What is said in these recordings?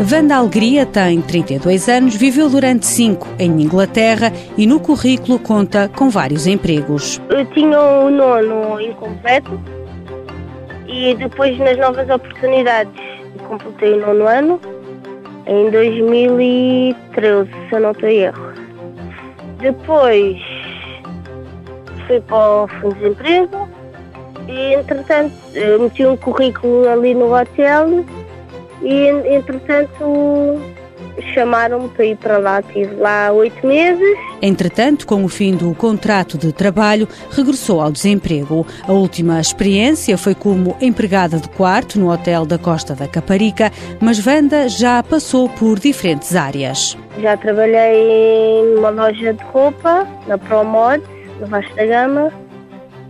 Wanda Alegria tem 32 anos, viveu durante 5 em Inglaterra e no currículo conta com vários empregos. Eu tinha o nono incompleto e depois nas novas oportunidades completei o nono ano em 2013, se eu não estou erro. Depois fui para o Fundo de Desemprego e entretanto meti um currículo ali no hotel e entretanto chamaram-me para ir para lá. Estive lá oito meses. Entretanto, com o fim do contrato de trabalho, regressou ao desemprego. A última experiência foi como empregada de quarto no hotel da Costa da Caparica, mas Wanda já passou por diferentes áreas. Já trabalhei numa loja de roupa, na Promod, no Vasco da Gama.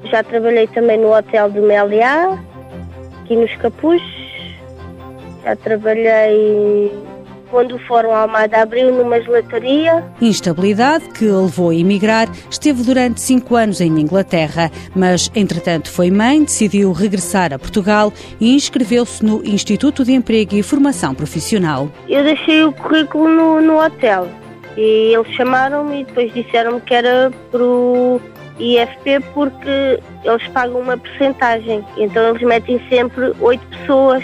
Já trabalhei também no hotel do Meliá, aqui nos Capuchos. Já trabalhei quando o Fórum Almada abriu numa gelataria. Instabilidade que a levou a emigrar, esteve durante cinco anos em Inglaterra, mas entretanto foi mãe, decidiu regressar a Portugal e inscreveu-se no Instituto de Emprego e Formação Profissional. Eu deixei o currículo no, no hotel e eles chamaram-me e depois disseram-me que era para o IFP porque eles pagam uma porcentagem, então eles metem sempre oito pessoas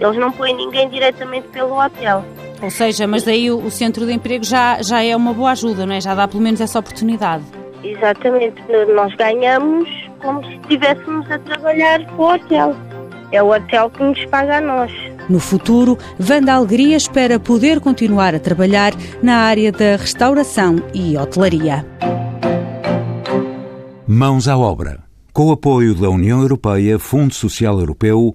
eles não põem ninguém diretamente pelo hotel. Ou seja, mas daí o, o centro de emprego já, já é uma boa ajuda, não é? Já dá pelo menos essa oportunidade. Exatamente. Nós ganhamos como se estivéssemos a trabalhar para o hotel. É o hotel que nos paga a nós. No futuro, Vanda Alegria espera poder continuar a trabalhar na área da restauração e hotelaria. Mãos à obra. Com o apoio da União Europeia, Fundo Social Europeu,